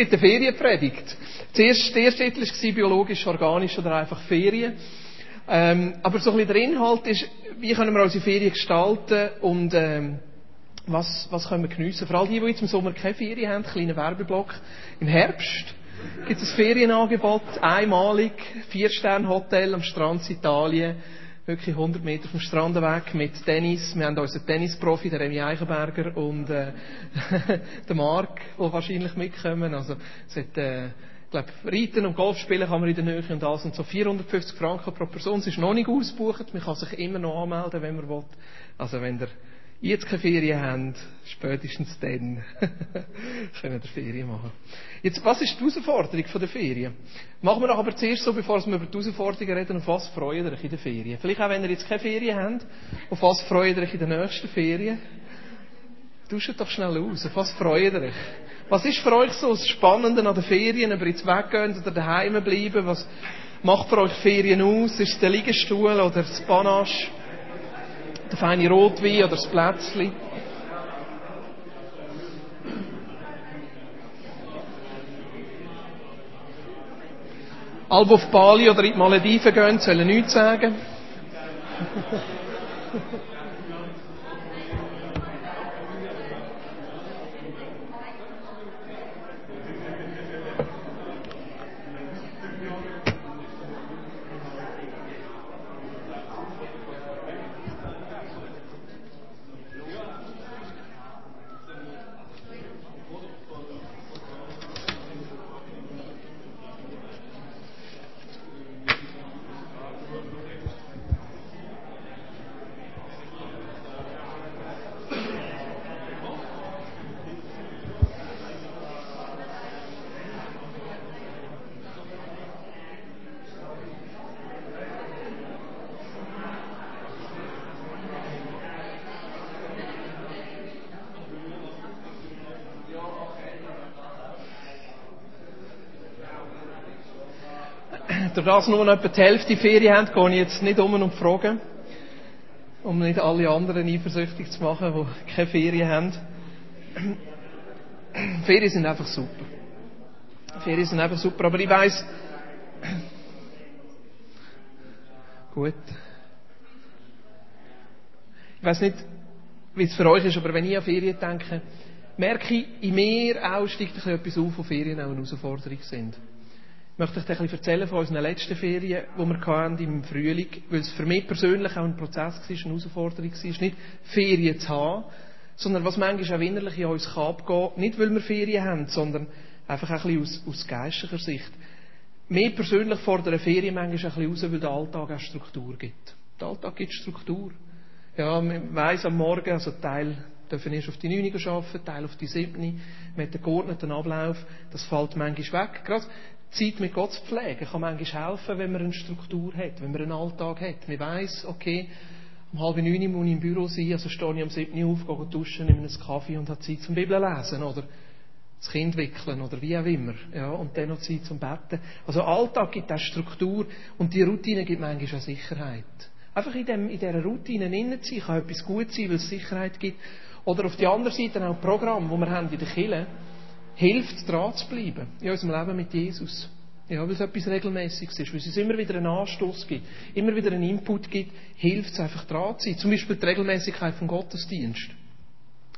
gibt eine Ferienpredigt. Zuerst, der erste Titel war biologisch, organisch oder einfach Ferien. Ähm, aber so ein bisschen der Inhalt ist, wie können wir unsere Ferien gestalten und ähm, was, was können wir geniessen. Vor allem die, die jetzt im Sommer keine Ferien haben, kleiner Werbeblock. Im Herbst gibt es ein Ferienangebot, einmalig, Vier-Sterne-Hotel am Strand Italien, wirklich 100 Meter vom Strand weg mit Tennis. Wir haben unseren Tennisprofi, der Remy Eichenberger und äh, der Marc, die wahrscheinlich mitkommen. Also es hat, äh, ich glaube, Reiten und Golf spielen kann man in der Nähe und alles und so 450 Franken pro Person. Es ist noch nicht ausgebucht. Man kann sich immer noch anmelden, wenn man will. Also wenn der jetzt keine Ferien haben, spätestens dann können wir Ferien machen. Jetzt, was ist die Herausforderung der Ferien? Machen wir doch aber zuerst so, bevor wir über die Herausforderungen reden, auf was freut ihr euch in den Ferien? Vielleicht auch, wenn ihr jetzt keine Ferien habt, auf was freut ihr euch in den nächsten Ferien? Tauscht doch schnell aus, auf was freut ihr euch? Was ist für euch so das Spannende an den Ferien, ob ihr jetzt weggehen oder daheim bleiben? Was macht für euch Ferien aus? Ist es der Liegestuhl oder das Panache? Der feine Rotwein oder das Plätzchen? Alle, auf Bali oder in die Malediven gehen, sollen nichts sagen. Durch das nur noch etwa die Hälfte Ferien haben, gehe ich jetzt nicht um und frage, um nicht alle anderen eifersüchtig zu machen, die keine Ferien haben. Ferien sind einfach super. Ferien sind einfach super, aber ich weiss, gut. Ich weiss nicht, wie es für euch ist, aber wenn ich an Ferien denke, merke ich in mir auch, steigt etwas auf, wo Ferien auch eine Herausforderung sind möchte ich dir ein erzählen von unseren letzten Ferien, die wir hatten im Frühling, weil es für mich persönlich auch ein Prozess war, eine Herausforderung war, nicht Ferien zu haben, sondern was manchmal auch innerlich in uns kann abgehen, nicht weil wir Ferien haben, sondern einfach ein bisschen aus, aus geistlicher Sicht. Mir persönlich fordert eine Ferien manchmal ein bisschen raus, weil der Alltag auch Struktur gibt. Der Alltag gibt Struktur. Ja, man weiss am Morgen, also Teil dürfen erst auf die 9 arbeiten, Teil auf die 7. mit dem geordneten Ablauf. Das fällt manchmal weg. Gerade Zeit mit Gott zu pflegen kann manchmal helfen, wenn man eine Struktur hat, wenn man einen Alltag hat. Man weiss, okay, um halb neun muss ich im Büro sein, also stehe ich um sieben auf, gehe duschen, nehme einen Kaffee und habe Zeit zum Bibel lesen oder das Kind wickeln oder wie auch immer. Ja, und dann noch Zeit zum Betten. Also Alltag gibt auch Struktur und die Routine gibt manchmal auch Sicherheit. Einfach in, dem, in dieser Routine innen sein, kann etwas gut sein, weil es Sicherheit gibt. Oder auf der anderen Seite auch Programm, das wir haben in der Kirche hilft, dran zu bleiben in unserem Leben mit Jesus. Ja, weil es etwas Regelmäßiges ist, weil es immer wieder einen Anstoß gibt, immer wieder einen Input gibt, hilft es einfach dran zu sein. Zum Beispiel die Regelmäßigkeit vom Gottesdienst.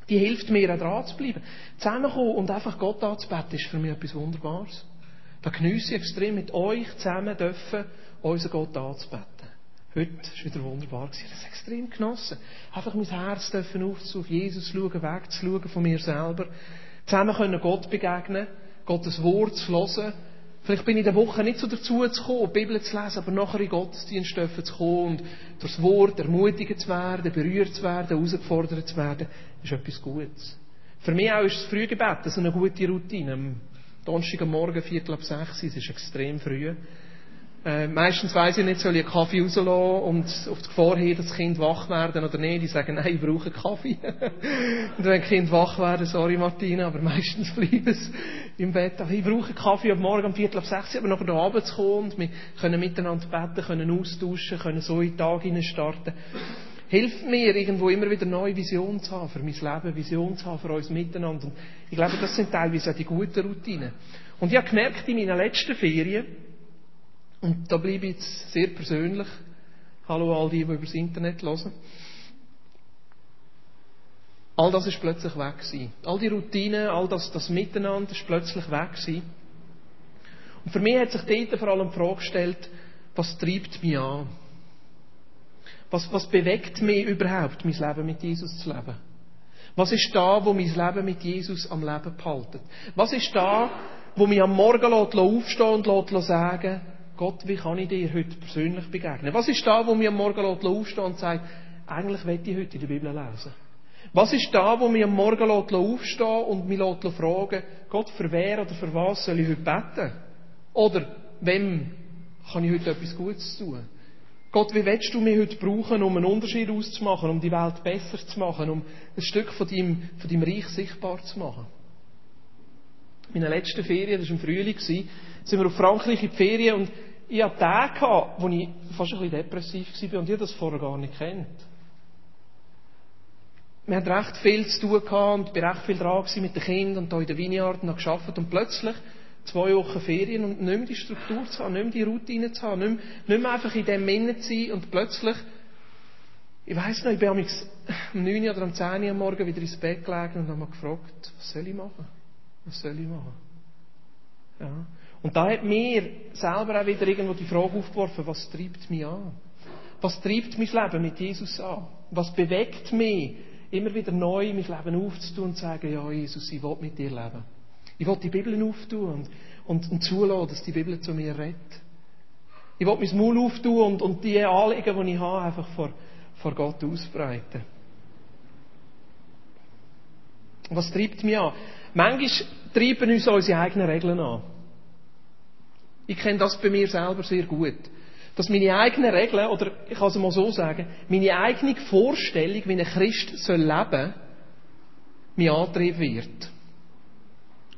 Die hilft mir auch dran zu bleiben. Zusammenkommen und einfach Gott anzubeten ist für mich etwas Wunderbares. Da geniesse ich extrem mit euch zusammen dürfen, unseren Gott anzubeten. Heute war wieder wunderbar. Ich habe es extrem genossen. Einfach mein Herz dürfen auf Jesus schauen, wegzuschauen von mir selber Zusammen können Gott begegnen, Gottes Wort zu hören. Vielleicht bin ich in der Woche nicht so dazu zu kommen, die Bibel zu lesen, aber nachher in Gottesdienst zu kommen und durch das Wort ermutigt zu werden, berührt zu werden, herausgefordert zu werden, ist etwas Gutes. Für mich auch ist das Frühgebet das ist eine gute Routine. Am Donnerstag am Morgen, Viertel ab sechs, es ist extrem früh. Äh, meistens weiss ich nicht, soll ich einen Kaffee rauslassen und auf die Gefahr hin, dass das Kind wach werden oder nicht. Die sagen, nein, ich brauche einen Kaffee. und wenn Kind wach werden, sorry Martina, aber meistens bleiben es im Bett. Ich brauche einen Kaffee am Morgen um Viertel ab sechs, aber nachher Abend zu kommen und wir können miteinander beten, können austauschen, können so in den Tag starten. Hilft mir, irgendwo immer wieder neue Vision zu haben, für mein Leben, Vision zu haben, für uns miteinander. Und ich glaube, das sind teilweise auch die guten Routinen. Und ich habe gemerkt, in meinen letzten Ferien, und da bleibe ich jetzt sehr persönlich, hallo all die, die über das Internet hören, all das ist plötzlich weg gewesen. All die Routinen, all das, das Miteinander ist plötzlich weg gewesen. Und für mich hat sich dort vor allem die Frage gestellt, was treibt mich an? Was, was bewegt mich überhaupt, mein Leben mit Jesus zu leben? Was ist da, wo mein Leben mit Jesus am Leben behaltet? Was ist da, wo mich am Morgen aufstehen und sagen, Gott, wie kann ich dir heute persönlich begegnen? Was ist da, wo mich am Morgen aufstehen und sagt, eigentlich will ich heute in der Bibel lesen? Was ist da, wo mich am Morgen aufstehen und mich fragen, Gott, für wer oder für was soll ich heute beten? Oder wem kann ich heute etwas Gutes tun? Gott, wie willst du mich heute brauchen, um einen Unterschied auszumachen, um die Welt besser zu machen, um ein Stück von deinem, von deinem Reich sichtbar zu machen? In meiner letzten Ferien, das war im Frühling, sind wir auf Frankreich in die Ferien und ich hatte Tage, wo ich fast ein bisschen depressiv war und ich das vorher gar nicht kennt. Wir hatten recht viel zu tun und ich war recht viel dran mit den Kindern und hier in der Vineyard habe gearbeitet und plötzlich zwei Wochen Ferien und nicht mehr die Struktur zu haben, nicht mehr die Routine zu haben, nicht mehr, nicht mehr einfach in dem Innen zu sein und plötzlich, ich weiss noch, ich bin am 9 oder am 10 Uhr am Morgen wieder ins Bett gelegen und habe mich gefragt, was soll ich machen? Was soll ich machen? Ja. Und da hat mir selber auch wieder irgendwo die Frage aufgeworfen, was treibt mich an? Was treibt mein Leben mit Jesus an? Was bewegt mich, immer wieder neu mein Leben aufzutun und zu sagen, ja, Jesus, ich will mit dir leben. Ich will die Bibel auftun und, und, und zulassen, dass die Bibel zu mir redet. Ich will mein Maul auftun und, und die Anliegen, die ich habe, einfach vor, vor Gott ausbreiten. Was treibt mich an? Manchmal treiben uns unsere eigenen Regeln an. Ich kenne das bei mir selber sehr gut. Dass meine eigenen Regeln, oder ich kann es mal so sagen, meine eigene Vorstellung, wie ein Christ soll leben, mir Antrieb wird.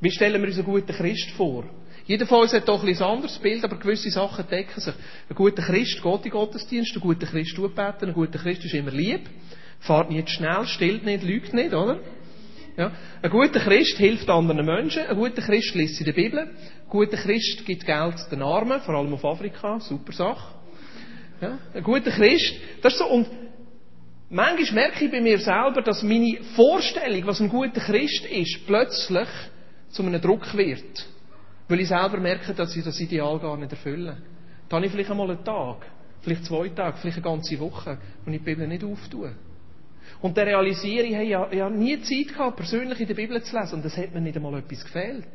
Wie stellen wir uns einen guten Christ vor? Jeder von uns hat doch ein anderes Bild, aber gewisse Sachen decken sich. Ein guter Christ geht in Gottesdienst, ein guter Christ tut beten, ein guter Christ ist immer lieb, fährt nicht schnell, stillt nicht, lügt nicht, oder? Ja. Ein guter Christ hilft anderen Menschen, ein guter Christ liest in der Bibel, ein guter Christ gibt Geld den Armen, vor allem auf Afrika, super Sache. Ja. Ein guter Christ, das ist so, und manchmal merke ich bei mir selber, dass meine Vorstellung, was ein guter Christ ist, plötzlich zu einem Druck wird. Weil ich selber merke, dass ich das Ideal gar nicht erfülle. Dann habe ich vielleicht einmal einen Tag, vielleicht zwei Tage, vielleicht eine ganze Woche, wo ich die Bibel nicht auftue. Und dann realisiere ich, hey, ich habe nie Zeit gehabt, persönlich in der Bibel zu lesen. Und es hat mir nicht einmal etwas gefehlt.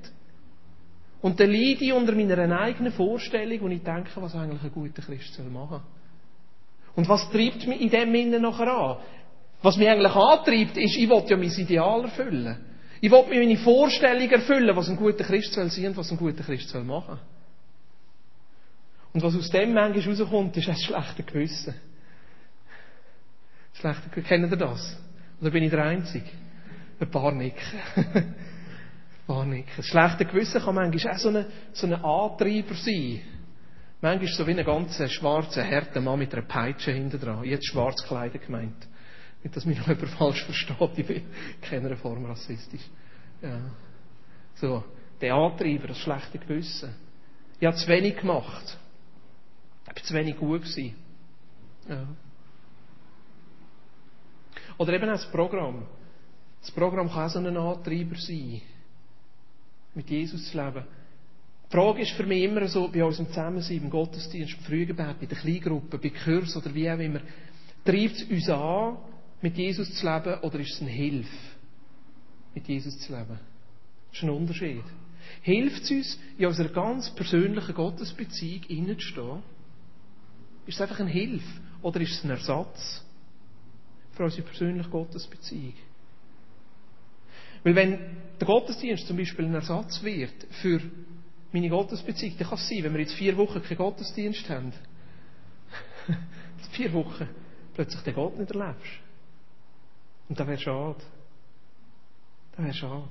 Und dann leide ich unter meiner eigenen Vorstellung, wo ich denke, was eigentlich ein guter Christ soll machen. Und was treibt mich in dem Innen nachher an? Was mich eigentlich antreibt, ist, ich will ja mein Ideal erfüllen. Ich will mir meine Vorstellung erfüllen, was ein guter Christ soll sein und was ein guter Christ soll machen. Und was aus dem manchmal rauskommt, ist ein schlechtes Gewissen. Schlechte Gewissen. Kennen ihr das? Oder bin ich der Einzige? Ein paar nicken. ein paar nicken. Das schlechte Gewissen kann manchmal auch so ein so eine Antreiber sein. Manchmal so wie ein ganz schwarzer, harter Mann mit einer Peitsche hinten dran. Jetzt schwarz gekleidet gemeint. Nicht, dass mich noch jemand falsch versteht, ich bin in keiner Form rassistisch. Ja. So, der Antreiber, das schlechte Gewissen. Ich habe zu wenig gemacht. Ich bin zu wenig gut gewesen. Ja. Oder eben auch das Programm. Das Programm kann auch so ein Antreiber sein, mit Jesus zu leben. Die Frage ist für mich immer so, bei unserem Zusammensein, im Gottesdienst, im Frühgebet, bei den Kleingruppen, bei Kurs oder wie auch immer, treibt es uns an, mit Jesus zu leben oder ist es eine Hilfe, mit Jesus zu leben? Das ist ein Unterschied. Hilft es uns, in unserer ganz persönlichen Gottesbeziehung hineinzustehen? Ist es einfach eine Hilfe oder ist es ein Ersatz für unsere persönliche Gottesbeziehung? Weil wenn der Gottesdienst zum Beispiel ein Ersatz wird für meine Gottesbeziehung, dann kann es sein, wenn wir jetzt vier Wochen keinen Gottesdienst haben, vier Wochen plötzlich den Gott nicht erlebst. Und das wäre schade. Das wäre schade.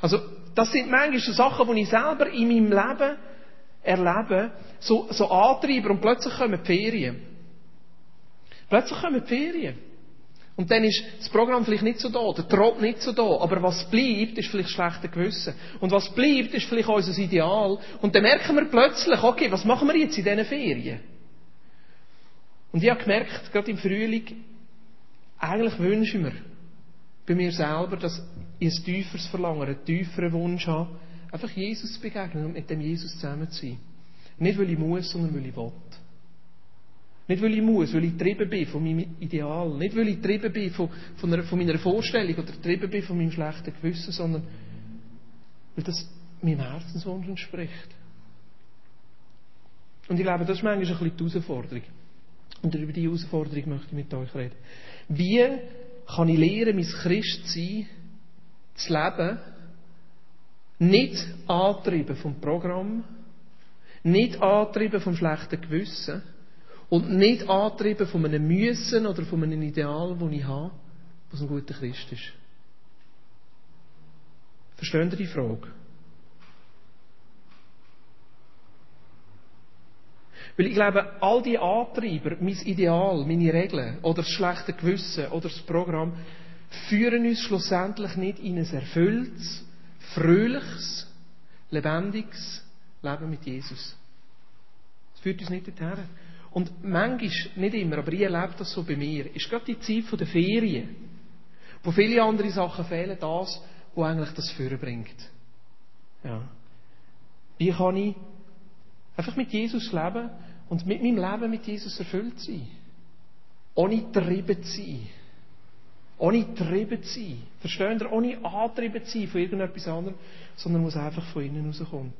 Also, das sind manchmal so Sachen, die ich selber in meinem Leben erlebe, so, so Antreiber und plötzlich kommen die Ferien. Plötzlich kommen die Ferien. Und dann ist das Programm vielleicht nicht so da, der Trott nicht so da, aber was bleibt, ist vielleicht schlechter Gewissen. Und was bleibt, ist vielleicht unser Ideal. Und dann merken wir plötzlich, okay, was machen wir jetzt in diesen Ferien? Und ich habe gemerkt, gerade im Frühling, eigentlich wünsche ich mir bei mir selber, dass ich ein tieferes Verlangen, einen tieferen Wunsch habe, einfach Jesus zu begegnen und mit dem Jesus zusammen zu sein. Nicht, weil ich muss, sondern weil ich will. Nicht, weil ich muss, weil ich getrieben bin von meinem Ideal. Nicht, weil ich getrieben bin von, von, einer, von meiner Vorstellung oder getrieben bin von meinem schlechten Gewissen, sondern weil das meinem Herzenswunsch entspricht. Und ich glaube, das ist manchmal ein bisschen die Herausforderung. Und über diese Herausforderung möchte ich mit euch reden. Wie kann ich lernen, mein Christsein zu leben, nicht antrieben vom Programm, nicht antrieben vom schlechten Gewissen und nicht antrieben von einem Müssen oder von einem Ideal, das ich habe, was ein guter Christ ist. Verstehen Sie die Frage? Weil ich glaube, all die Antreiber, mein Ideal, meine Regeln oder das schlechte Gewissen oder das Programm, führen uns schlussendlich nicht in ein erfülltes, fröhliches, lebendiges Leben mit Jesus. Es führt uns nicht dorthin. Und manchmal, nicht immer, aber ich erlebe das so bei mir, ist gerade die Zeit der Ferien, wo viele andere Sachen fehlen, das, wo eigentlich das Führen bringt. Ja. Wie kann ich einfach mit Jesus leben und mit meinem Leben mit Jesus erfüllt sein? Ohne trieben zu sein. Ohne trieben zu sein. Verstehen ihr? Ohne antrieben zu sein von irgendetwas anderem, sondern was einfach von innen rauskommt.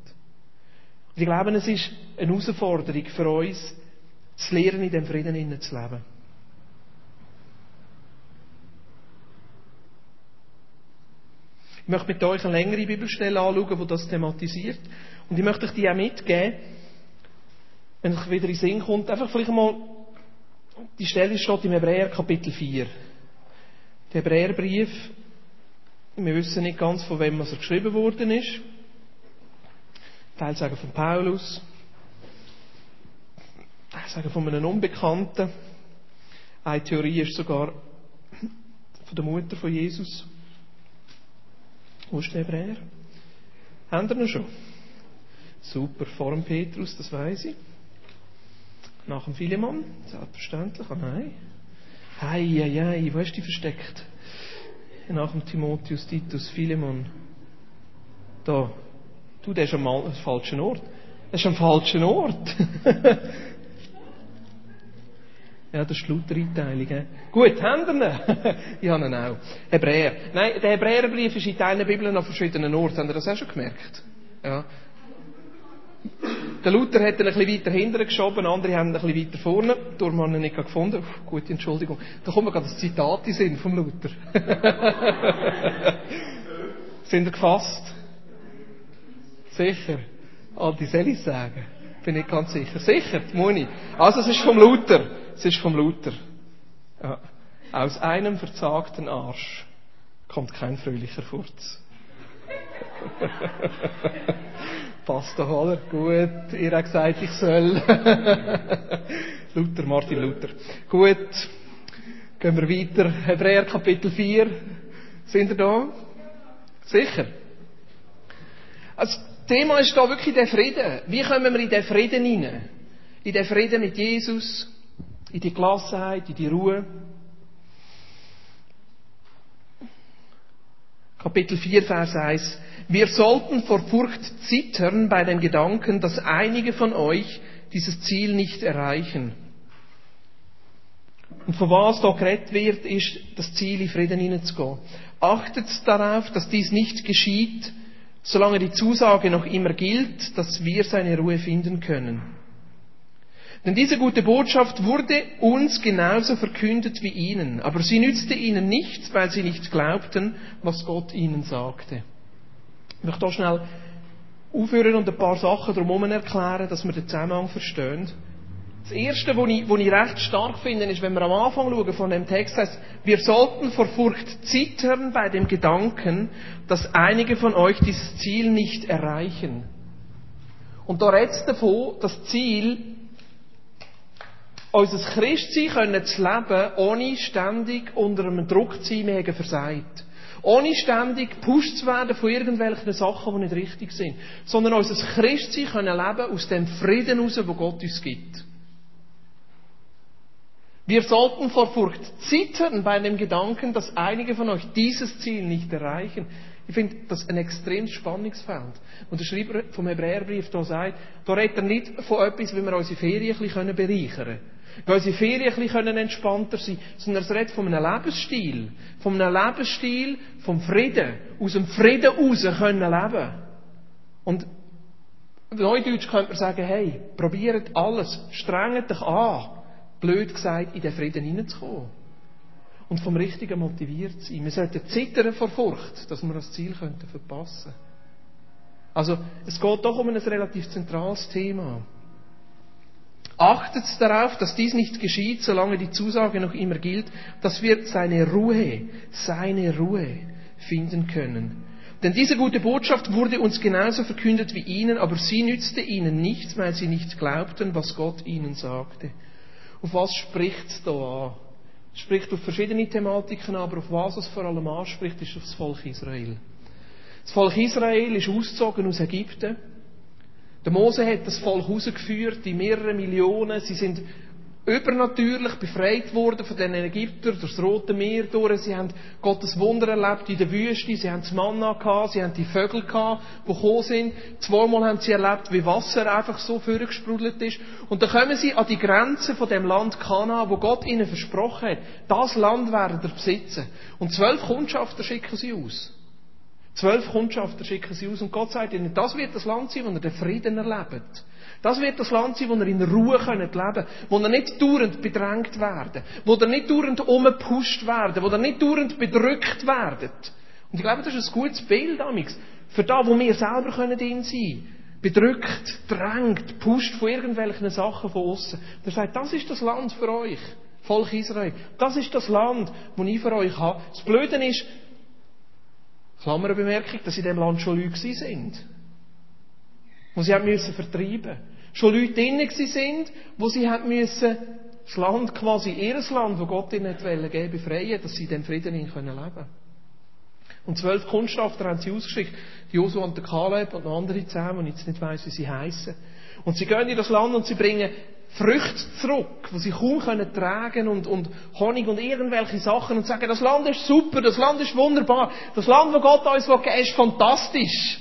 Und ich glaube, es ist eine Herausforderung für uns, zu lernen, in dem Frieden innen zu leben. Ich möchte mit euch eine längere Bibelstelle anschauen, die das thematisiert. Und ich möchte euch die auch mitgeben, wenn es wieder in den Sinn kommt. Einfach vielleicht mal, die Stelle steht im Hebräer Kapitel 4. Der Hebräerbrief, wir wissen nicht ganz, von wem er geschrieben worden ist. Teil sagen von Paulus, ich sage von einem Unbekannten. Eine Theorie ist sogar von der Mutter von Jesus. Wo ist der Hebräer? Haben wir ihn schon? Super, vor dem Petrus, das weiß ich. Nach dem Philemon, selbstverständlich. Ah nein. Hei, hei, hei, wo du die versteckt? Nach dem Timotheus, Titus, Philemon. Da. Du, der ist am falschen Ort. Der ist am falschen Ort. Ja, das ist die Luther-Einteilung. Gut, haben wir ihn? ich habe ihn auch. Hebräer. Nein, der Hebräerbrief ist in Teilen Bibeln an verschiedenen Orten. Habt ihr das auch schon gemerkt? Ja. Der Luther hat ihn ein bisschen weiter hinten geschoben, andere haben ihn ein bisschen weiter vorne. Darum haben wir ihn nicht gefunden. Uff, gute Entschuldigung. Da kommt mir gerade das Zitat in Sinn vom Luther. Sind ihr gefasst? Sicher. Die soll ich sagen. Bin ich ganz sicher. Sicher, Moni. Also, es ist vom Luther. Es ist vom Luther. Ja. Aus einem verzagten Arsch kommt kein fröhlicher Furz. Passt doch, oder? Gut, ihr habt gesagt, ich soll. Luther, Martin Luther. Gut, gehen wir weiter. Hebräer Kapitel 4. Sind ihr da? Sicher? Also, das Thema ist da wirklich der Frieden. Wie kommen wir in den Frieden hinein? In den Frieden mit Jesus? In die Gelassenheit, in die Ruhe. Kapitel 4, Vers 1. Wir sollten vor Furcht zittern bei dem Gedanken, dass einige von euch dieses Ziel nicht erreichen. Und von was da geredet wird, ist das Ziel, in Frieden hineinzugehen. Achtet darauf, dass dies nicht geschieht, solange die Zusage noch immer gilt, dass wir seine Ruhe finden können. Denn diese gute Botschaft wurde uns genauso verkündet wie ihnen, aber sie nützte ihnen nichts, weil sie nicht glaubten, was Gott ihnen sagte. Ich möchte hier schnell aufhören und ein paar Sachen drumherum erklären, dass wir den Zusammenhang verstehen. Das Erste, was ich, ich recht stark finde, ist, wenn wir am Anfang schauen von dem Text, heißt, wir sollten vor Furcht zittern bei dem Gedanken, dass einige von euch dieses Ziel nicht erreichen. Und da redet davon, das Ziel unser Christsein können zu leben, ohne ständig unter einem Druck zu sein, wir haben versagt. Ohne ständig gepusht zu werden von irgendwelchen Sachen, die nicht richtig sind. Sondern unser Christsein können leben aus dem Frieden heraus, den Gott uns gibt. Wir sollten vor Furcht zittern bei dem Gedanken, dass einige von euch dieses Ziel nicht erreichen. Ich finde das ein extremes Spannungsfeld. Und der Schreiber vom Hebräerbrief da sagt, da redet er nicht von etwas, wie wir unsere Ferien ein bisschen bereichern können. Wie unsere Ferien ein bisschen entspannter sein können, sondern er redet von einem Lebensstil. Von einem Lebensstil vom Frieden. Aus dem Frieden raus können leben. Und Neudeutsch könnte man sagen, hey, probiert alles, strengt dich an blöd gesagt, in den Frieden hineinzukommen. Und vom Richtigen motiviert sein. Wir sollten zittern vor Furcht, dass wir das Ziel könnten verpassen Also, es geht doch um ein relativ zentrales Thema. Achtet darauf, dass dies nicht geschieht, solange die Zusage noch immer gilt, dass wir seine Ruhe, seine Ruhe finden können. Denn diese gute Botschaft wurde uns genauso verkündet wie ihnen, aber sie nützte ihnen nichts, weil sie nicht glaubten, was Gott ihnen sagte. Auf was spricht es da an? Es spricht auf verschiedene Thematiken aber auf was es vor allem anspricht, ist auf das Volk Israel. Das Volk Israel ist ausgezogen aus Ägypten. Der Mose hat das Volk rausgeführt, die mehrere Millionen. Sie sind übernatürlich befreit worden von den Ägyptern durch das Rote Meer durch. Sie haben Gottes Wunder erlebt in der Wüste. Sie haben das Manna gehabt. Sie haben die Vögel gehabt, die gekommen sind. Zweimal haben sie erlebt, wie Wasser einfach so vorgesprudelt ist. Und dann kommen sie an die Grenze von dem Land Kana, wo Gott ihnen versprochen hat. Das Land werden sie besitzen. Und zwölf Kundschafter schicken sie aus. Zwölf Kundschafter schicken sie aus und Gott sagt ihnen, das wird das Land sein, wo ihr den Frieden erlebt. Das wird das Land sein, wo ihr in Ruhe leben könnt, wo ihr nicht dauernd bedrängt werden, wo ihr nicht dauernd umgepusht werden, wo ihr nicht dauernd bedrückt werdet. Und ich glaube, das ist ein gutes Bild, Amix, für da, wo wir selber können drin sein bedrückt, drängt, pusht von irgendwelchen Sachen von außen. Er sagt, das ist das Land für euch, Volk Israel. Das ist das Land, das ich für euch habe. Das Blöde ist, Klammerbemerkung, dass in dem Land schon Leute sind. Und sie haben müssen vertreiben. Schon Leute drinnen sind, wo sie haben müssen das Land, quasi ihr Land, wo Gott ihnen geben wollte, befreien, dass sie in dem Frieden leben können Und zwölf Kundschafter haben sie ausgeschickt. Josu und der Kaleb und noch andere zehn, und ich jetzt nicht weiss, wie sie heißen. Und sie gehen in das Land und sie bringen Früchte zurück, die sie kaum können tragen und, und Honig und irgendwelche Sachen und sagen, das Land ist super, das Land ist wunderbar, das Land, wo Gott uns geben will, ist fantastisch.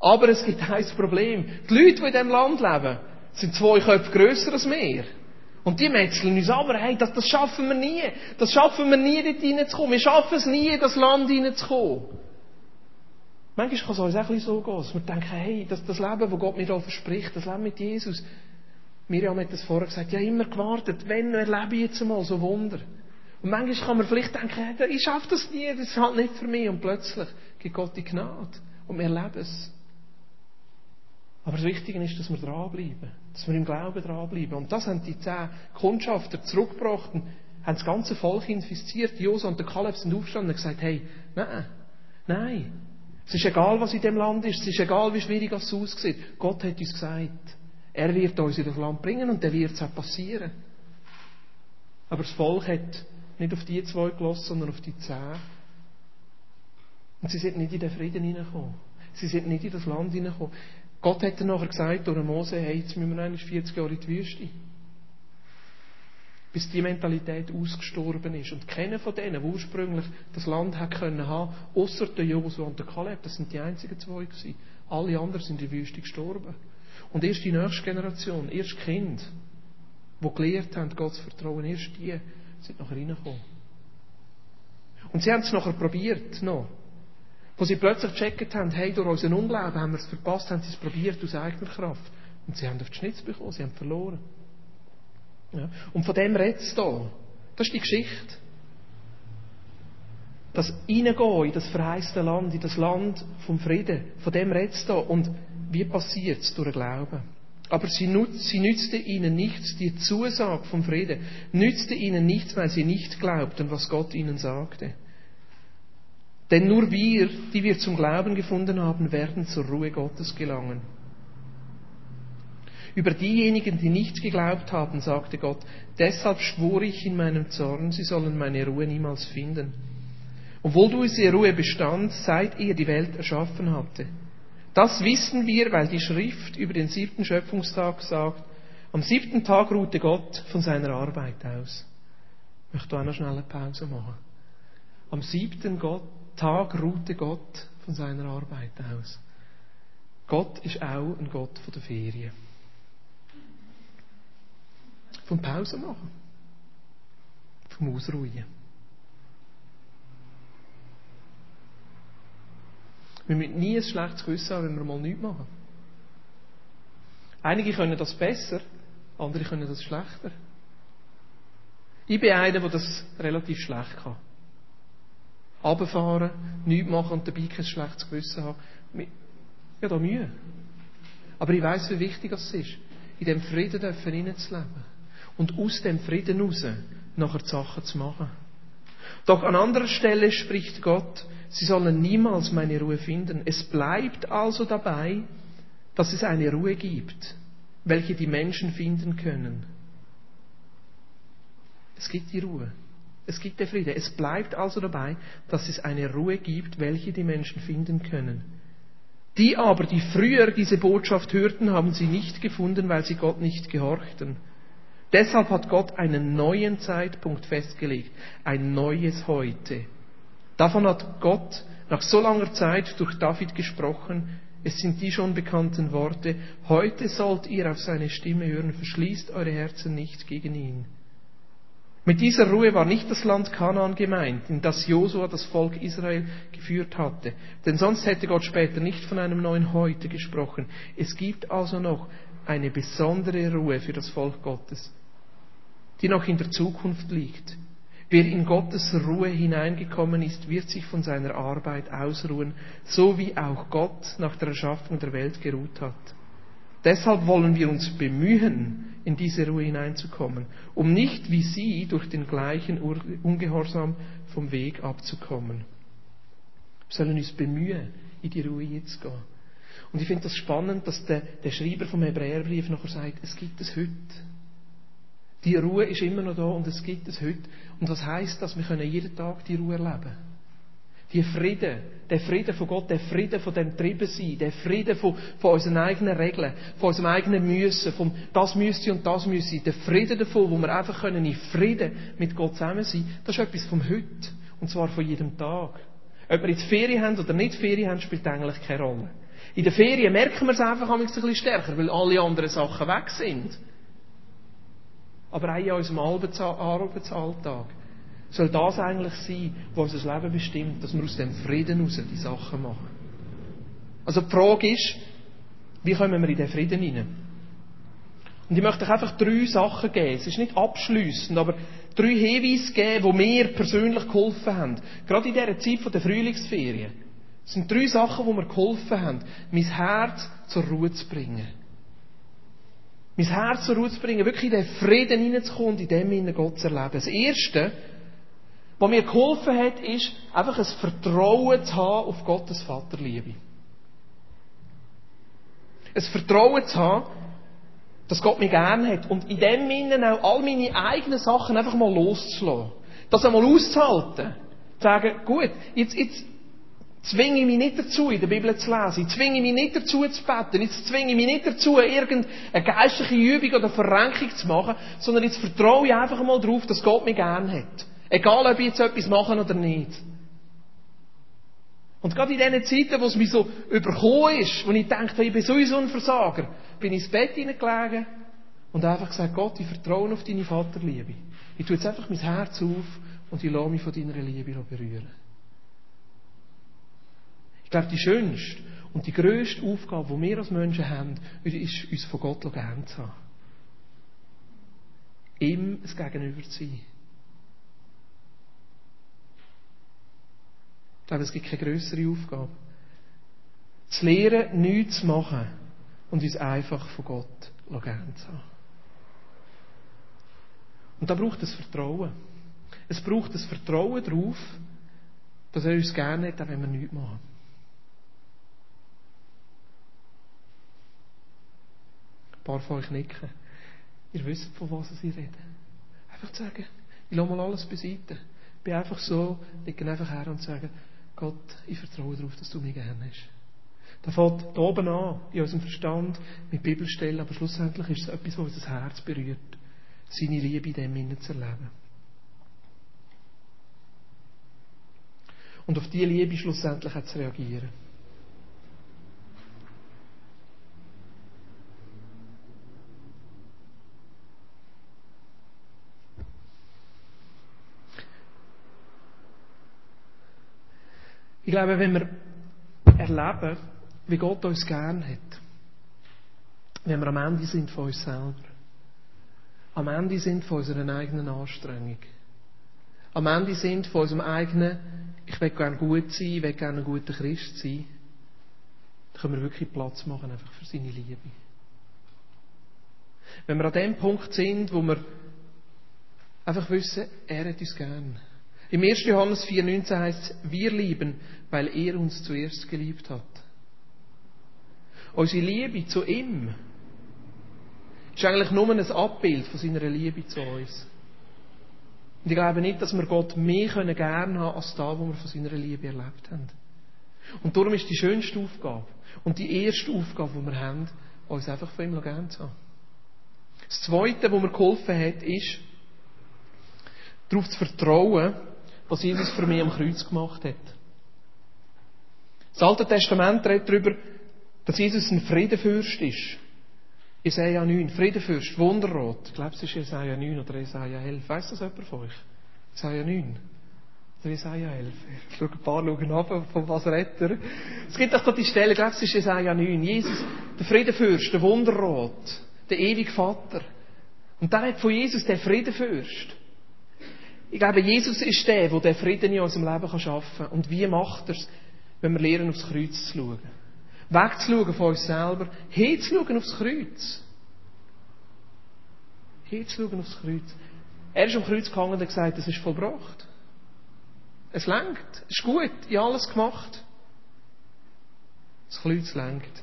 Aber es gibt ein Problem. Die Leute, die in diesem Land leben, sind zwei Köpfe grösser als wir. Und die metzeln uns aber, hey, das, das schaffen wir nie. Das schaffen wir nie, dort reinzukommen. Wir schaffen es nie, in das Land reinzukommen. Manchmal kann es auch ein so gehen, dass wir denken, hey, das, das Leben, das Gott mir da verspricht, das Leben mit Jesus, Miriam hat das vorher gesagt, ja immer gewartet, wenn erlebe ich jetzt mal so Wunder. Und manchmal kann man vielleicht denken, ich schaffe das nie, das ist halt nicht für mich. Und plötzlich gibt Gott die Gnade. Und wir erleben es. Aber das Wichtige ist, dass wir dranbleiben. Dass wir im Glauben dranbleiben. Und das haben die zehn Kundschafter zurückgebracht und haben das ganze Volk infiziert. Josa und der Kaleb sind aufgestanden und gesagt, hey, nein, nein. Es ist egal, was in dem Land ist. Es ist egal, wie schwierig es aussieht. Gott hat uns gesagt, er wird uns in das Land bringen und dann wird es auch passieren. Aber das Volk hat nicht auf die zwei gelassen, sondern auf die zehn. Und sie sind nicht in den Frieden hineingekommen. Sie sind nicht in das Land hineingekommen. Gott hat dann nachher gesagt, durch Mose, hey, jetzt müssen wir eigentlich 40 Jahre in die Wüste. Bis die Mentalität ausgestorben ist. Und keiner von denen, die ursprünglich das Land hat können haben, außer der Josua und der Kaleb, das sind die einzigen zwei gewesen. Alle anderen sind in der Wüste gestorben. Und erst die nächste Generation, erst Kind, die gelernt haben, Gott zu vertrauen, erst die sind nachher reingekommen. Und sie haben es nachher probiert, noch. Wo sie plötzlich gecheckt haben, hey, durch unseren Unglauben haben wir es verpasst, haben sie es probiert aus eigener Kraft. Und sie haben auf die Schnitz bekommen, sie haben verloren. Ja. Und von dem redet es da. Das ist die Geschichte. Das Hineingehen in das verheißte Land, in das Land vom Frieden, von dem redet es. Und wie passiert es? Durch Glauben. Aber sie, nutz, sie nützte ihnen nichts, die Zusage vom Frieden, nützte ihnen nichts, weil sie nicht glaubten, was Gott ihnen sagte. Denn nur wir, die wir zum Glauben gefunden haben, werden zur Ruhe Gottes gelangen. Über diejenigen, die nicht geglaubt haben, sagte Gott, deshalb schwor ich in meinem Zorn, sie sollen meine Ruhe niemals finden. Obwohl du diese Ruhe bestand, seit er die Welt erschaffen hatte. Das wissen wir, weil die Schrift über den siebten Schöpfungstag sagt, am siebten Tag ruhte Gott von seiner Arbeit aus. Ich möchte auch noch schnell eine Pause machen. Am siebten Tag ruhte Gott von seiner Arbeit aus. Gott ist auch ein Gott von der Ferien. Vom Pause machen. Vom Ausruhen. Wir müssen nie ein schlechtes Gewissen haben, wenn wir mal nichts machen. Einige können das besser, andere können das schlechter. Ich bin einer, der das relativ schlecht kann. Abfahren, nichts machen und dabei kein schlechtes Gewissen haben. Habe da Mühe. Aber ich weiß, wie wichtig es ist, in dem Frieden dürfen hineinzuleben. Und aus dem Frieden heraus nachher die Sachen zu machen. Doch an anderer Stelle spricht Gott, sie sollen niemals meine Ruhe finden. Es bleibt also dabei, dass es eine Ruhe gibt, welche die Menschen finden können. Es gibt die Ruhe. Es gibt den Frieden. Es bleibt also dabei, dass es eine Ruhe gibt, welche die Menschen finden können. Die aber, die früher diese Botschaft hörten, haben sie nicht gefunden, weil sie Gott nicht gehorchten. Deshalb hat Gott einen neuen Zeitpunkt festgelegt, ein neues Heute. Davon hat Gott nach so langer Zeit durch David gesprochen. Es sind die schon bekannten Worte. Heute sollt ihr auf seine Stimme hören, verschließt eure Herzen nicht gegen ihn. Mit dieser Ruhe war nicht das Land Kanaan gemeint, in das Josua das Volk Israel geführt hatte. Denn sonst hätte Gott später nicht von einem neuen Heute gesprochen. Es gibt also noch eine besondere Ruhe für das Volk Gottes, die noch in der Zukunft liegt. Wer in Gottes Ruhe hineingekommen ist, wird sich von seiner Arbeit ausruhen, so wie auch Gott nach der Erschaffung der Welt geruht hat. Deshalb wollen wir uns bemühen, in diese Ruhe hineinzukommen, um nicht wie sie durch den gleichen Ungehorsam vom Weg abzukommen. Wir sollen uns bemühen, in die Ruhe jetzt zu gehen. Und ich finde das spannend, dass der, der Schreiber vom Hebräerbrief nachher sagt, es gibt es heute. Die Ruhe ist immer noch da und es gibt es heute. Und was heißt das? Wir können jeden Tag die Ruhe erleben. Die Frieden, der Frieden von Gott, der Frieden von dem Triebensein, der Frieden von, von unseren eigenen Regeln, von unserem eigenen Müssen, vom das müsste und das müsse, der Frieden davon, wo wir einfach können in Frieden mit Gott zusammen sein, das ist etwas vom Heute. Und zwar von jedem Tag. Ob wir jetzt Ferien haben oder nicht Ferien haben, spielt eigentlich keine Rolle. In den Ferien merken wir es einfach ein bisschen stärker, weil alle anderen Sachen weg sind. Aber auch in unserem Arbeitsalltag soll das eigentlich sein, was unser Leben bestimmt, dass wir aus dem Frieden heraus die Sachen machen. Also die Frage ist, wie kommen wir in den Frieden hinein? Und ich möchte euch einfach drei Sachen geben. Es ist nicht abschließend, aber drei Hinweise geben, die mir persönlich geholfen haben. Gerade in dieser Zeit der Frühlingsferien. Es sind drei Sachen, die mir geholfen haben, mein Herz zur Ruhe zu bringen. Mein Herz zur Ruhe zu bringen, wirklich in den Frieden hineinzukommen und in dem Gott zu erleben. Das Erste, was mir geholfen hat, ist, einfach ein Vertrauen zu haben auf Gottes Vaterliebe. Ein Vertrauen zu haben, dass Gott mich gern hat. Und in dem Sinne auch all meine eigenen Sachen einfach mal loszulassen. Das einmal auszuhalten. Zu sagen, gut, jetzt, jetzt zwinge ich mich nicht dazu, in der Bibel zu lesen. Ich zwinge mich nicht dazu, zu beten. Jetzt zwinge ich mich nicht dazu, irgendeine geistliche Übung oder Verrenkung zu machen, sondern jetzt vertraue ich einfach mal darauf, dass Gott mich gern hat. Egal, ob ich jetzt etwas mache oder nicht. Und gerade in diesen Zeiten, wo es mich so überkommen ist, wo ich denke, ich bin sowieso ein Versager, bin ich ins Bett hineingelegen und einfach gesagt, Gott, ich vertraue auf deine Vaterliebe. Ich tue jetzt einfach mein Herz auf und ich lasse mich von deiner Liebe berühren. Ich glaube, die schönste und die grösste Aufgabe, die wir als Menschen haben, ist, uns von Gott gern zu haben. Ihm es Gegenüber zu sein. Ich glaube, es gibt keine größere Aufgabe. Zu lernen, nichts zu machen und uns einfach von Gott gern zu haben. Und da braucht es Vertrauen. Es braucht das Vertrauen darauf, dass er uns gerne hat, auch wenn wir nichts machen. Paar von euch nicken. Ihr wisst, von was ich rede. Einfach zu sagen, ich lasse mal alles beiseite. Ich bin einfach so, liegen einfach her und sagen, Gott, ich vertraue darauf, dass du mich gerne hast. Da fängt da oben an, in unserem Verstand, mit Bibelstellen, aber schlussendlich ist es etwas, was unser Herz berührt. Seine Liebe in dem Innen zu erleben. Und auf diese Liebe schlussendlich auch zu reagieren. Ich glaube, wenn wir erleben, wie Gott uns gern hat, wenn wir am Ende sind von uns selber, am Ende sind von unserer eigenen Anstrengung, am Ende sind von unserem eigenen, ich will gerne gut sein, ich will gerne ein guter Christ sein, dann können wir wirklich Platz machen einfach für seine Liebe. Wenn wir an dem Punkt sind, wo wir einfach wissen, er hat uns gern. Im 1. Johannes 4,19 heißt es, wir lieben, weil er uns zuerst geliebt hat. Unsere Liebe zu ihm ist eigentlich nur ein Abbild von seiner Liebe zu uns. Und ich glaube nicht, dass wir Gott mehr können gern haben als da, wo wir von seiner Liebe erlebt haben. Und darum ist die schönste Aufgabe und die erste Aufgabe, die wir haben, uns einfach von ihm gern zu haben. Das Zweite, was mir geholfen hat, ist, darauf zu vertrauen, was Jesus für mich am Kreuz gemacht hat. Das Alte Testament redet darüber, dass Jesus ein Friedenfürst ist. Jesaja 9, Friedenfürst, Wunderrot. Ich glaube, es ist Jesaja 9 oder Jesaja 11. Weiss das jemand von euch? Jesaja 9 oder Jesaja 11. Ich schaue ein paar schauen ab, von was redet er. Es gibt doch da die Stelle, ich glaube, es ist Jesaja 9. Jesus, der Friedenfürst, der Wunderrot, der ewige Vater. Und da hat von Jesus der Friedenfürst. Ich glaube, Jesus ist der, der den Frieden in unserem Leben schaffen kann. Und wie macht er es? Wenn wir lernen, aufs Kreuz zu schauen. Wegzuschauen von uns selber, hinzuschauen aufs Kreuz. Hinzuschauen aufs Kreuz. Er ist am Kreuz gehangen und hat gesagt, es ist vollbracht. Es lenkt. Es ist gut. Ich habe alles gemacht. Das Kreuz lenkt.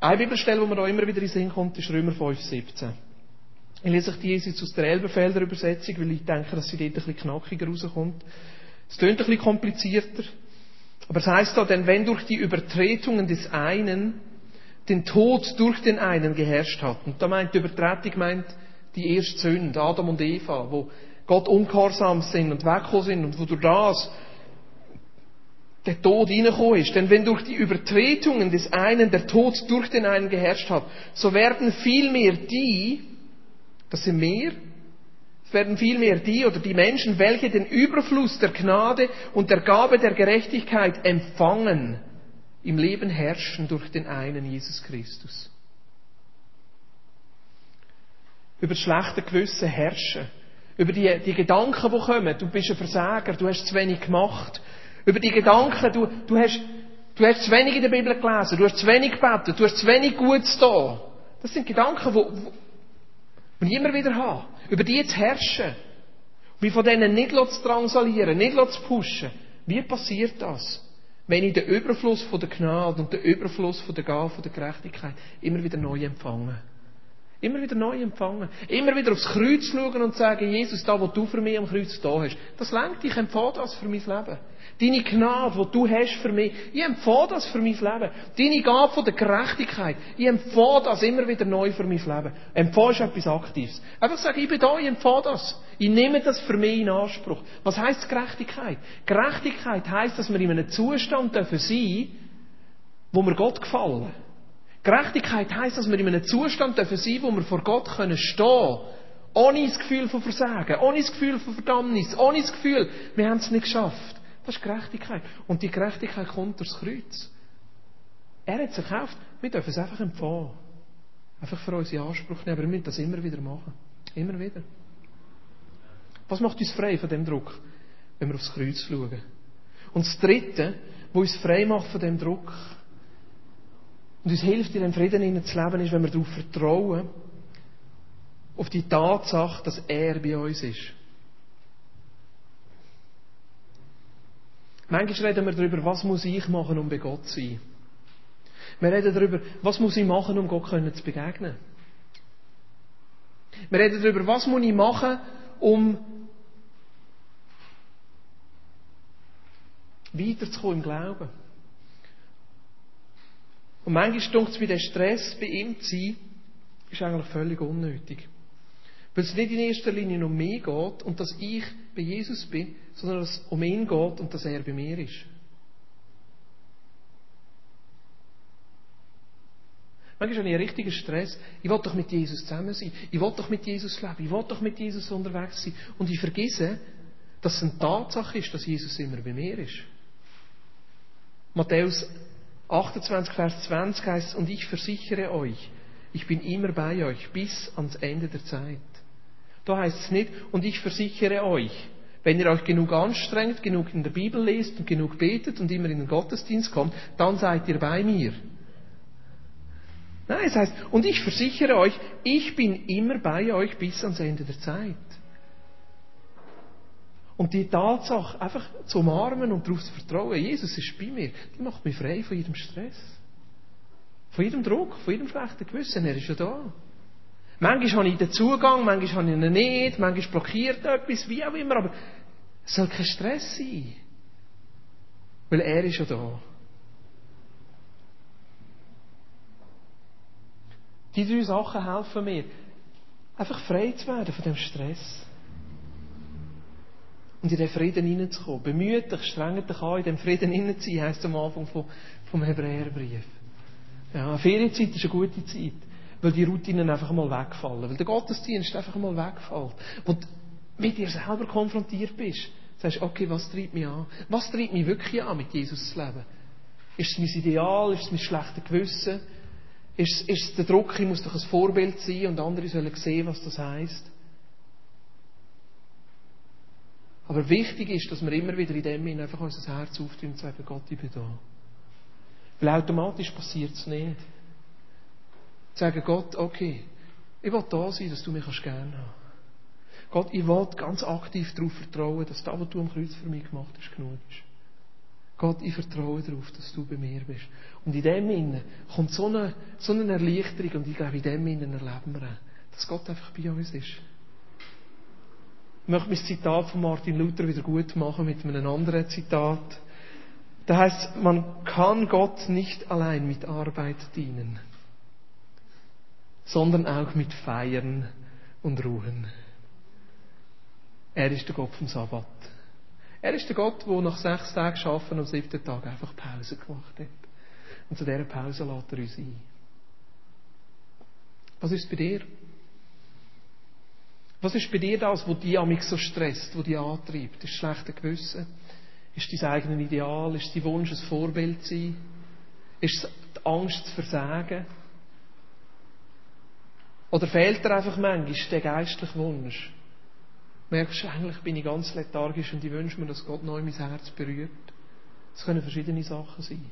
Eine Bibelstelle, die mir da immer wieder in den Sinn kommt, ist Römer 5, 17. Ich lese euch die jetzt aus der Elberfelder Übersetzung, weil ich denke, dass sie dort ein bisschen knackiger rauskommt. Es klingt ein bisschen komplizierter. Aber es heißt da, denn wenn durch die Übertretungen des einen den Tod durch den einen geherrscht hat, und da meint die Übertretung meint die erste Sünde, Adam und Eva, wo Gott ungehorsam sind und weggekommen sind und wo durch das der Tod reingekommen ist. Denn wenn durch die Übertretungen des einen der Tod durch den einen geherrscht hat, so werden vielmehr die, das sind mehr. Es werden vielmehr die oder die Menschen, welche den Überfluss der Gnade und der Gabe der Gerechtigkeit empfangen, im Leben herrschen durch den einen Jesus Christus. Über das schlechte Gewissen herrschen. Über die, die Gedanken, die kommen. Du bist ein Versager, du hast zu wenig gemacht. Über die Gedanken, du, du, hast, du hast zu wenig in der Bibel gelesen, du hast zu wenig gebetet, du hast zu wenig Gutes da. Das sind Gedanken, die, und immer wieder habe, über die zu herrschen, mich von denen nicht zu drangsalieren, nicht zu pushen. Wie passiert das? Wenn ich den Überfluss von der Gnade und den Überfluss von der Gabe, von der Gerechtigkeit immer wieder neu empfange. Immer wieder neu empfangen. Immer wieder aufs Kreuz schauen und sagen, Jesus, da, wo du für mich am Kreuz da hast, das lenkt, ich empfehle das für mein Leben. Deine Gnade, die du hast für mich, ich empfehle das für mein Leben. Deine Gabe von der Gerechtigkeit, ich empfehle das immer wieder neu für mein Leben. Empfehlst etwas Aktives. Einfach sagen, ich bin da, ich empfehle das. Ich nehme das für mich in Anspruch. Was heisst Gerechtigkeit? Gerechtigkeit heisst, dass wir in einem Zustand sein dürfen wo wir Gott gefallen. Gerechtigkeit heisst, dass wir in einem Zustand sein dürfen wo wir vor Gott können stehen ohne das Gefühl von Versagen, ohne das Gefühl von Verdammnis, ohne das Gefühl, wir haben es nicht geschafft. Das ist Gerechtigkeit. Und die Gerechtigkeit kommt durchs Kreuz. Er hat es erkauft, wir dürfen es einfach empfangen. Einfach für uns in Anspruch nehmen, aber wir müssen das immer wieder machen. Immer wieder. Was macht uns frei von dem Druck, wenn wir aufs Kreuz schauen? Und das Dritte, was uns frei macht von dem Druck, und uns hilft, in dem Frieden zu leben, ist, wenn wir darauf vertrauen, auf die Tatsache, dass er bei uns ist. Manchmal reden wir darüber, was muss ich machen, um bei Gott zu sein. Wir reden darüber, was muss ich machen, um Gott zu begegnen. Wir reden darüber, was muss ich machen, um weiterzukommen im Glauben. Und manchmal denkt es, wie der Stress bei ihm zu sein, ist eigentlich völlig unnötig. Weil es nicht in erster Linie um mich geht und dass ich bei Jesus bin, sondern dass es um ihn geht und dass er bei mir ist. Manchmal habe ich einen richtigen Stress. Ich will doch mit Jesus zusammen sein. Ich will doch mit Jesus leben. Ich will doch mit Jesus unterwegs sein. Und ich vergesse, dass es eine Tatsache ist, dass Jesus immer bei mir ist. Matthäus 28, Vers 20 heißt, und ich versichere euch, ich bin immer bei euch bis ans Ende der Zeit. Da heißt es nicht, und ich versichere euch, wenn ihr euch genug anstrengt, genug in der Bibel lest und genug betet und immer in den Gottesdienst kommt, dann seid ihr bei mir. Nein, es heißt, und ich versichere euch, ich bin immer bei euch bis ans Ende der Zeit. Und die Tatsache einfach zu umarmen und darauf zu vertrauen, Jesus ist bei mir, die macht mich frei von jedem Stress. Von jedem Druck, von jedem schlechten Gewissen, er ist ja da. Manchmal habe ich den Zugang, manchmal habe ich ihn nicht, manchmal blockiert etwas, wie auch immer, aber es soll kein Stress sein. Weil er ist ja da. Die drei Sachen helfen mir, einfach frei zu werden von dem Stress. Und in den Frieden hineinzukommen. Bemüht dich, strengt dich an, in dem Frieden hineinzuziehen, heisst es am Anfang vom, vom Hebräerbrief. Ja, Ferienzeit ist eine gute Zeit, weil die Routinen einfach mal wegfallen, weil der Gottesdienst einfach mal wegfällt. Und mit dir selber konfrontiert bist, sagst du, okay, was treibt mich an? Was treibt mich wirklich an, mit Jesus leben? Ist es mein Ideal? Ist es mein schlechtes Gewissen? Ist, ist es der Druck, ich muss doch ein Vorbild sein und andere sollen sehen, was das heisst? Aber wichtig ist, dass wir immer wieder in dem Sinne einfach unser Herz auftun und sagen, Gott, ich bin da. Weil automatisch passiert es nicht. Sagen Gott, okay, ich will da sein, dass du mich gerne haben Gott, ich will ganz aktiv darauf vertrauen, dass das, was du am Kreuz für mich gemacht hast, genug ist. Gott, ich vertraue darauf, dass du bei mir bist. Und in dem Innen kommt so eine, so eine Erleichterung und ich glaube, in dem Innen erleben wir dass Gott einfach bei uns ist. Ich möchte mein Zitat von Martin Luther wieder gut machen mit einem anderen Zitat. Da heißt man kann Gott nicht allein mit Arbeit dienen, sondern auch mit Feiern und Ruhen. Er ist der Gott vom Sabbat. Er ist der Gott, der nach sechs Tagen Arbeiten am siebten Tag einfach Pause gemacht hat. Und zu dieser Pause lädt er uns ein. Was ist bei dir? Was ist bei dir das, wo dich amig so stresst, wo dich antreibt? Ist das schlechte Gewissen? Ist dein eigenes Ideal? Ist dein Wunsch, ein Vorbild zu sein? Ist es die Angst zu versagen? Oder fehlt dir einfach manchmal der geistliche Wunsch? merkst, eigentlich bin ich ganz lethargisch und ich wünsche mir, dass Gott neu mein Herz berührt. Es können verschiedene Sachen sein.